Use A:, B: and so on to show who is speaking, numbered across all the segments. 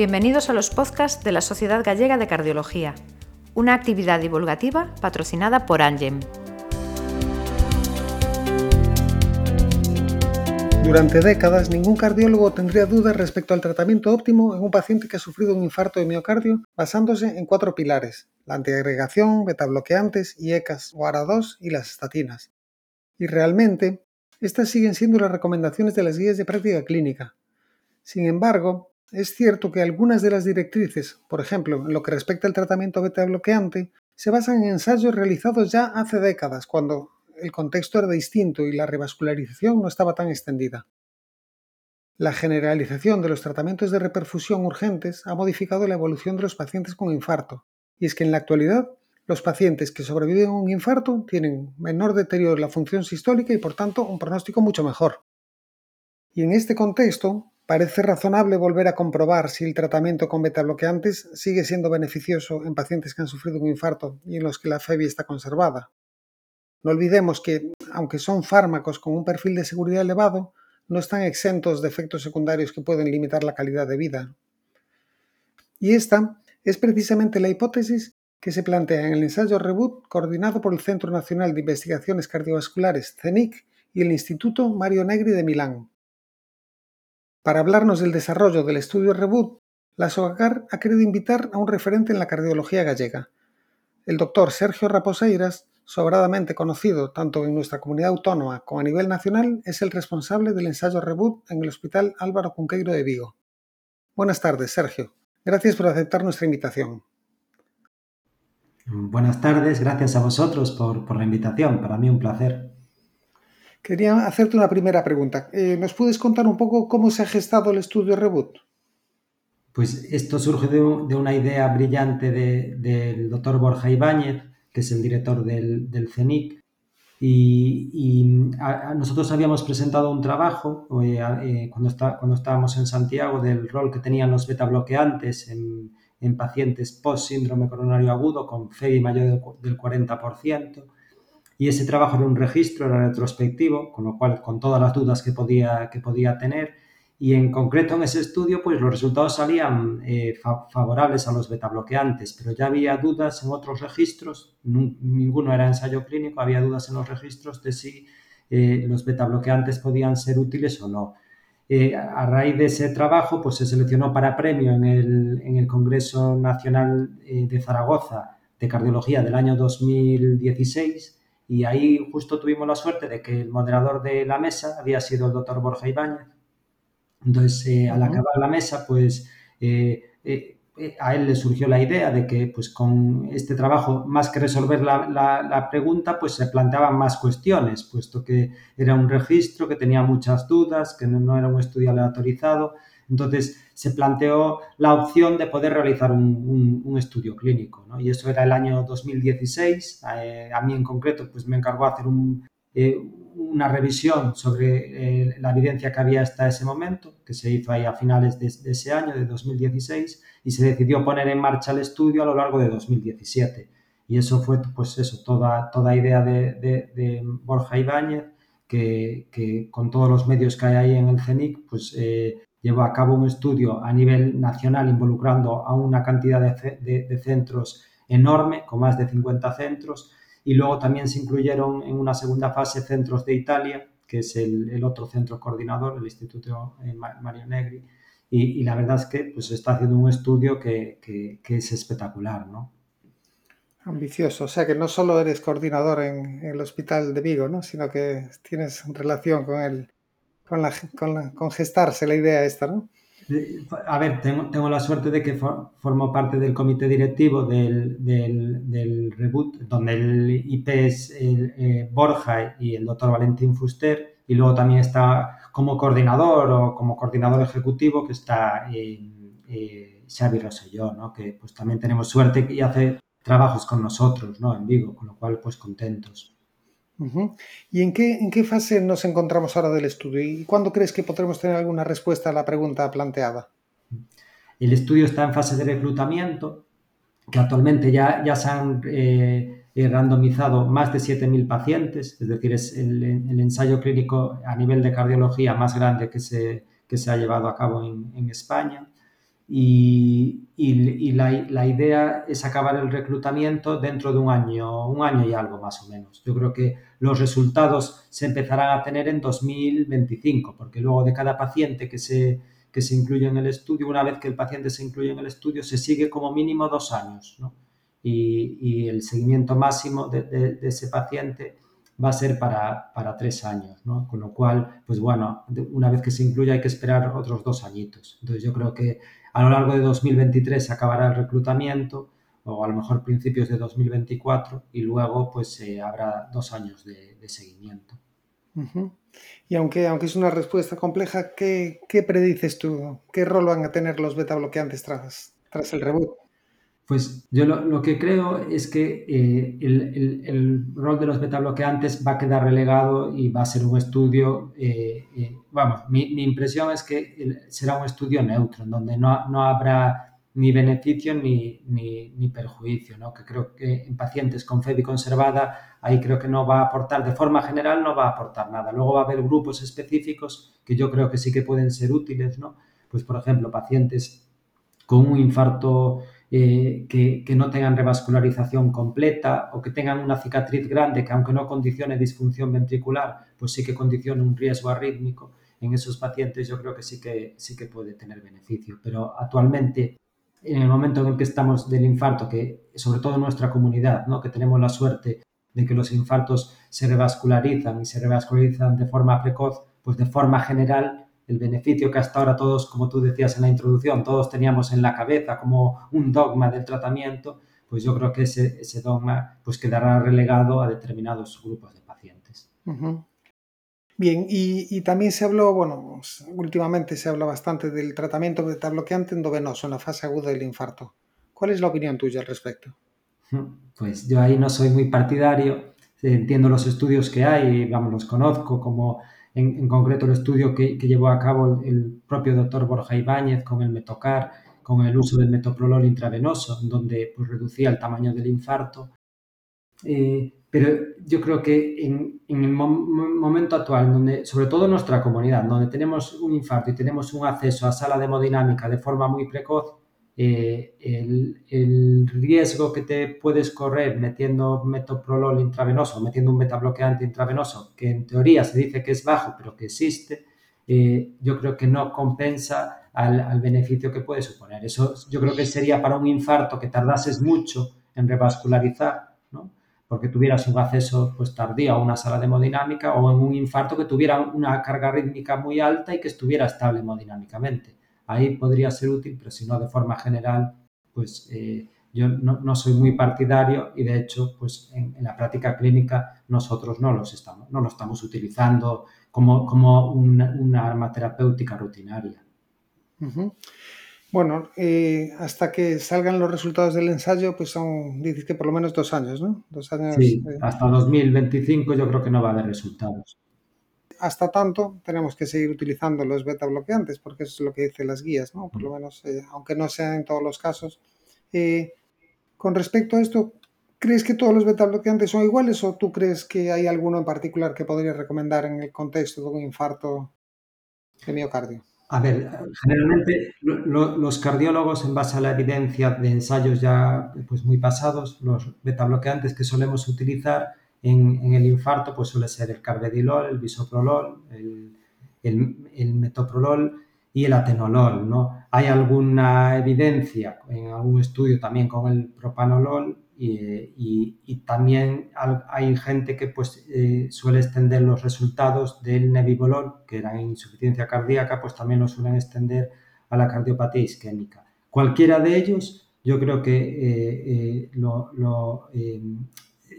A: Bienvenidos a los podcasts de la Sociedad Gallega de Cardiología, una actividad divulgativa patrocinada por Angem.
B: Durante décadas, ningún cardiólogo tendría dudas respecto al tratamiento óptimo en un paciente que ha sufrido un infarto de miocardio basándose en cuatro pilares, la antiagregación, betabloqueantes, IECAS o ARA2 y las estatinas. Y realmente, estas siguen siendo las recomendaciones de las guías de práctica clínica. Sin embargo, es cierto que algunas de las directrices, por ejemplo, en lo que respecta al tratamiento beta-bloqueante, se basan en ensayos realizados ya hace décadas, cuando el contexto era distinto y la revascularización no estaba tan extendida. La generalización de los tratamientos de reperfusión urgentes ha modificado la evolución de los pacientes con infarto, y es que en la actualidad los pacientes que sobreviven a un infarto tienen menor deterioro de la función sistólica y por tanto un pronóstico mucho mejor. Y en este contexto, parece razonable volver a comprobar si el tratamiento con betabloqueantes sigue siendo beneficioso en pacientes que han sufrido un infarto y en los que la FEBI está conservada. No olvidemos que, aunque son fármacos con un perfil de seguridad elevado, no están exentos de efectos secundarios que pueden limitar la calidad de vida. Y esta es precisamente la hipótesis que se plantea en el ensayo Reboot coordinado por el Centro Nacional de Investigaciones Cardiovasculares, CENIC, y el Instituto Mario Negri de Milán. Para hablarnos del desarrollo del estudio Reboot, la SOGACAR ha querido invitar a un referente en la cardiología gallega. El doctor Sergio Raposeiras, sobradamente conocido tanto en nuestra comunidad autónoma como a nivel nacional, es el responsable del ensayo Reboot en el Hospital Álvaro Cunqueiro de Vigo. Buenas tardes, Sergio. Gracias por aceptar nuestra invitación.
C: Buenas tardes, gracias a vosotros por, por la invitación. Para mí un placer.
B: Quería hacerte una primera pregunta. Eh, ¿Nos puedes contar un poco cómo se ha gestado el estudio Reboot?
C: Pues esto surge de, una idea brillante del doctor Borja Ibáñez, que es el director del, CENIC, y, nosotros habíamos presentado un trabajo eh, eh, cuando, estábamos en Santiago del rol que tenían los betabloqueantes en, en pacientes post-síndrome coronario agudo con FEI mayor del 40%, y ese trabajo era un registro, era retrospectivo, con lo cual con todas las dudas que podía, que podía tener y en concreto en ese estudio pues los resultados salían eh, favorables a los betabloqueantes, pero ya había dudas en otros registros, ninguno era ensayo clínico, había dudas en los registros de si eh, los betabloqueantes podían ser útiles o no. Eh, a raíz de ese trabajo pues se seleccionó para premio en el, en el Congreso Nacional de Zaragoza de Cardiología del año 2016 y ahí justo tuvimos la suerte de que el moderador de la mesa había sido el doctor Borja Ibáñez. Entonces, eh, al acabar la mesa, pues eh, eh, a él le surgió la idea de que pues con este trabajo, más que resolver la, la, pregunta, pues se planteaban más cuestiones, puesto que era un registro que tenía muchas dudas, que no, no era un estudio aleatorizado. Entonces se planteó la opción de poder realizar un, estudio clínico, ¿no? Y eso era el año 2016. Eh, a mí en concreto pues me encargó hacer eh, una revisión sobre eh, la evidencia que había hasta ese momento, que se hizo ahí a finales de, ese año, de 2016, y se decidió poner en marcha el estudio a lo largo de 2017. Y eso fue, pues eso, toda, toda idea de, Borja Ibáñez, que, que, con todos los medios que hay ahí en el CENIC, pues llevó a cabo un estudio a nivel nacional involucrando a una cantidad de, centros enorme, con más de 50 centros, y luego también se incluyeron en una segunda fase centros de Italia, que es el, otro centro coordinador, el Instituto eh, Mario Negri, y, la verdad es que pues, está haciendo un estudio que, es espectacular, ¿no?
B: Ambicioso, o sea que no solo eres coordinador en, el Hospital de Vigo, ¿no? sino que tienes relación con el, con, la, con, gestarse la idea esta, ¿no?
C: A ver, tengo, tengo la suerte de que formo parte del comité directivo del, del, Reboot, donde el IP es el, eh, Borja y el doctor Valentín Fuster, y luego también está como coordinador o como coordinador ejecutivo que está eh, Xavi Rosselló, ¿no? que pues también tenemos suerte y hace trabajos con nosotros ¿no? en Vigo, con lo cual pues contentos.
B: ¿Y en qué, en qué fase nos encontramos ahora del estudio? ¿Y cuándo crees que podremos tener alguna respuesta a la pregunta planteada?
C: El estudio está en fase de reclutamiento, que actualmente ya, ya se han eh, randomizado más de 7.000 pacientes, es decir, es el, ensayo clínico a nivel de cardiología más grande que se, que se ha llevado a cabo en España. Y, la, idea es acabar el reclutamiento dentro de un año, un año y algo más o menos. Yo creo que los resultados se empezarán a tener en 2025, porque luego de cada paciente que se, que se incluye en el estudio, una vez que el paciente se incluye en el estudio, se sigue como mínimo dos años, y, el seguimiento máximo de ese paciente va a ser para, tres años, ¿no? Con lo cual, pues bueno, una vez que se incluya hay que esperar otros dos añitos. Entonces yo creo que a lo largo de 2023 se acabará el reclutamiento o a lo mejor principios de 2024 y luego pues eh, habrá dos años de, seguimiento.
B: Y aunque, aunque es una respuesta compleja, ¿qué, ¿qué, predices tú? ¿Qué rol van a tener los beta bloqueantes tras, tras el reboot?
C: Pues yo lo, que creo es que eh, el, rol de los betabloqueantes va a quedar relegado y va a ser un estudio, eh, eh, vamos, mi, impresión es que será un estudio neutro, en donde no, no habrá ni beneficio ni, ni, perjuicio, ¿no? que creo que en pacientes con FEBI conservada, ahí creo que no va a aportar, de forma general no va a aportar nada. Luego va a haber grupos específicos que yo creo que sí que pueden ser útiles, ¿no? Pues por ejemplo, pacientes con un infarto eh, que, no tengan revascularización completa o que tengan una cicatriz grande que aunque no condicione disfunción ventricular, pues sí que condicione un riesgo arrítmico, en esos pacientes yo creo que sí que, sí que puede tener beneficio. Pero actualmente, en el momento en el que estamos del infarto, que sobre todo en nuestra comunidad, ¿no? que tenemos la suerte de que los infartos se revascularizan y se revascularizan de forma precoz, pues de forma general el beneficio que hasta ahora todos, como tú decías en la introducción, todos teníamos en la cabeza como un dogma del tratamiento, pues yo creo que ese, ese dogma pues quedará relegado a determinados grupos de pacientes.
B: Bien, y, también se habló, bueno, últimamente se habla bastante del tratamiento beta bloqueante endovenoso en la fase aguda del infarto. ¿Cuál es la opinión tuya al respecto?
C: Pues yo ahí no soy muy partidario, entiendo los estudios que hay, vamos, los conozco como en, concreto el estudio que, llevó a cabo el, propio doctor Borja Ibáñez con el metocar, con el uso del metoprolol intravenoso, donde pues, reducía el tamaño del infarto. Eh, pero yo creo que en, el momento actual, donde, sobre todo en nuestra comunidad, donde tenemos un infarto y tenemos un acceso a sala de hemodinámica de forma muy precoz, eh, el, riesgo que te puedes correr metiendo metoprolol intravenoso, metiendo un metabloqueante intravenoso, que en teoría se dice que es bajo, pero que existe, eh, yo creo que no compensa al, beneficio que puede suponer. Eso yo creo que sería para un infarto que tardases mucho en revascularizar, ¿no? porque tuvieras un acceso pues, tardío a una sala de hemodinámica o en un infarto que tuviera una carga rítmica muy alta y que estuviera estable hemodinámicamente ahí podría ser útil, pero si no de forma general, pues eh, yo no, soy muy partidario y de hecho, pues en, la práctica clínica nosotros no, los estamos, no lo estamos utilizando como, como una, arma terapéutica rutinaria.
B: Bueno, eh, hasta que salgan los resultados del ensayo, pues son, dices que por lo menos dos años, ¿no? Dos años.
C: Sí, eh. hasta 2025 yo creo que no va a haber resultados
B: hasta tanto tenemos que seguir utilizando los beta bloqueantes, porque eso es lo que dicen las guías, ¿no? Por lo menos, eh, aunque no sea en todos los casos. Eh, con respecto a esto, ¿crees que todos los beta bloqueantes son iguales o tú crees que hay alguno en particular que podrías recomendar en el contexto de un infarto de miocardio?
C: A ver, generalmente los cardiólogos, en base a la evidencia de ensayos ya pues, muy pasados, los beta bloqueantes que solemos utilizar en, el infarto pues suele ser el carvedilol, el bisoprolol, el, metoprolol y el atenolol. ¿no? Hay alguna evidencia en algún estudio también con el propanolol y, y, también hay gente que pues, eh, suele extender los resultados del nebivolol, que era insuficiencia cardíaca, pues también lo suelen extender a la cardiopatía isquémica. Cualquiera de ellos, yo creo que eh, eh, lo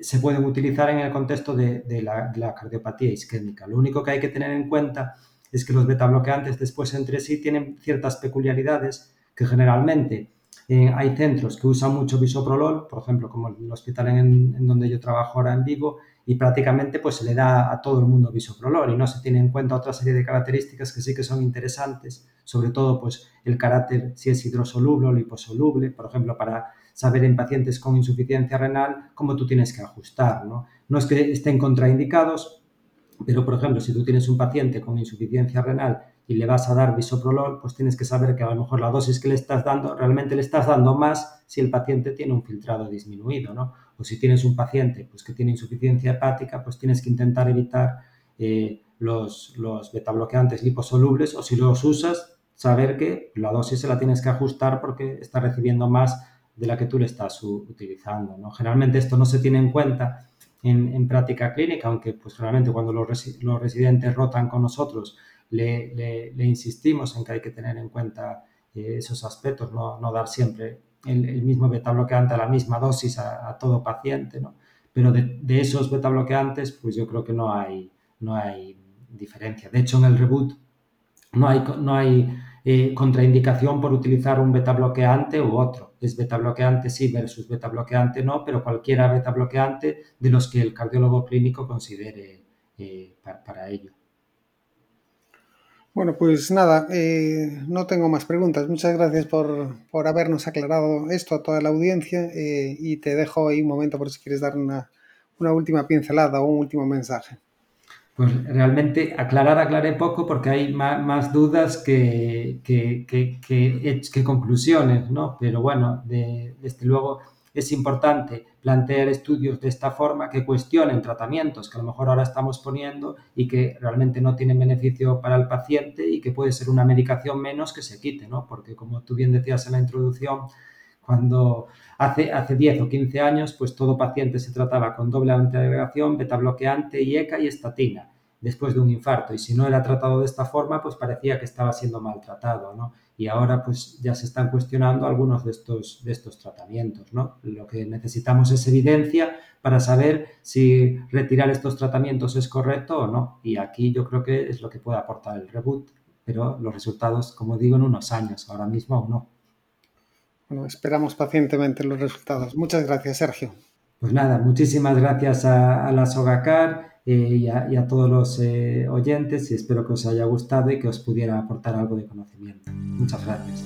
C: se pueden utilizar en el contexto de, la, cardiopatía isquémica. Lo único que hay que tener en cuenta es que los betabloqueantes después entre sí tienen ciertas peculiaridades que generalmente eh, hay centros que usan mucho bisoprolol, por ejemplo, como el hospital en, donde yo trabajo ahora en Vigo, y prácticamente pues se le da a todo el mundo bisoprolol y no se tiene en cuenta otra serie de características que sí que son interesantes, sobre todo pues el carácter si es hidrosoluble o liposoluble, por ejemplo, para saber en pacientes con insuficiencia renal cómo tú tienes que ajustar. ¿no? no es que estén contraindicados, pero por ejemplo, si tú tienes un paciente con insuficiencia renal y le vas a dar bisoprolol, pues tienes que saber que a lo mejor la dosis que le estás dando, realmente le estás dando más si el paciente tiene un filtrado disminuido, ¿no? O si tienes un paciente pues, que tiene insuficiencia hepática, pues tienes que intentar evitar eh, los, los betabloqueantes liposolubles o si los usas, saber que la dosis se la tienes que ajustar porque está recibiendo más de la que tú le estás utilizando. ¿no? Generalmente esto no se tiene en cuenta en, práctica clínica, aunque pues generalmente cuando los, residentes rotan con nosotros le, insistimos en que hay que tener en cuenta eh, esos aspectos, no, dar siempre el, mismo beta bloqueante a la misma dosis a, todo paciente, ¿no? Pero de, esos beta bloqueantes, pues yo creo que no hay, no hay diferencia. De hecho, en el reboot no hay, no hay eh, contraindicación por utilizar un beta bloqueante u otro. Es beta bloqueante sí versus beta bloqueante no, pero cualquiera beta bloqueante de los que el cardiólogo clínico considere eh, para, ello.
B: Bueno, pues nada, eh, no tengo más preguntas. Muchas gracias por, habernos aclarado esto a toda la audiencia y te dejo ahí un momento por si quieres dar una, una última pincelada o un último mensaje.
C: Pues realmente aclarar aclaré poco porque hay más, dudas que, que, conclusiones, ¿no? Pero bueno, desde luego es importante plantear estudios de esta forma que cuestionen tratamientos que a lo mejor ahora estamos poniendo y que realmente no tienen beneficio para el paciente y que puede ser una medicación menos que se quite, ¿no? Porque como tú bien decías en la introducción, cuando hace, hace 10 o 15 años, pues todo paciente se trataba con doble antiagregación, beta bloqueante, IECA y estatina después de un infarto. Y si no era tratado de esta forma, pues parecía que estaba siendo maltratado, ¿no? Y ahora pues ya se están cuestionando algunos de estos, de estos tratamientos, ¿no? Lo que necesitamos es evidencia para saber si retirar estos tratamientos es correcto o no. Y aquí yo creo que es lo que puede aportar el reboot, pero los resultados, como digo, en unos años, ahora mismo aún no.
B: Bueno, esperamos pacientemente los resultados. Muchas gracias, Sergio.
C: Pues nada, muchísimas gracias a, la Sogacar eh, y, a, todos los eh, oyentes y espero que os haya gustado y que os pudiera aportar algo de conocimiento. Muchas gracias.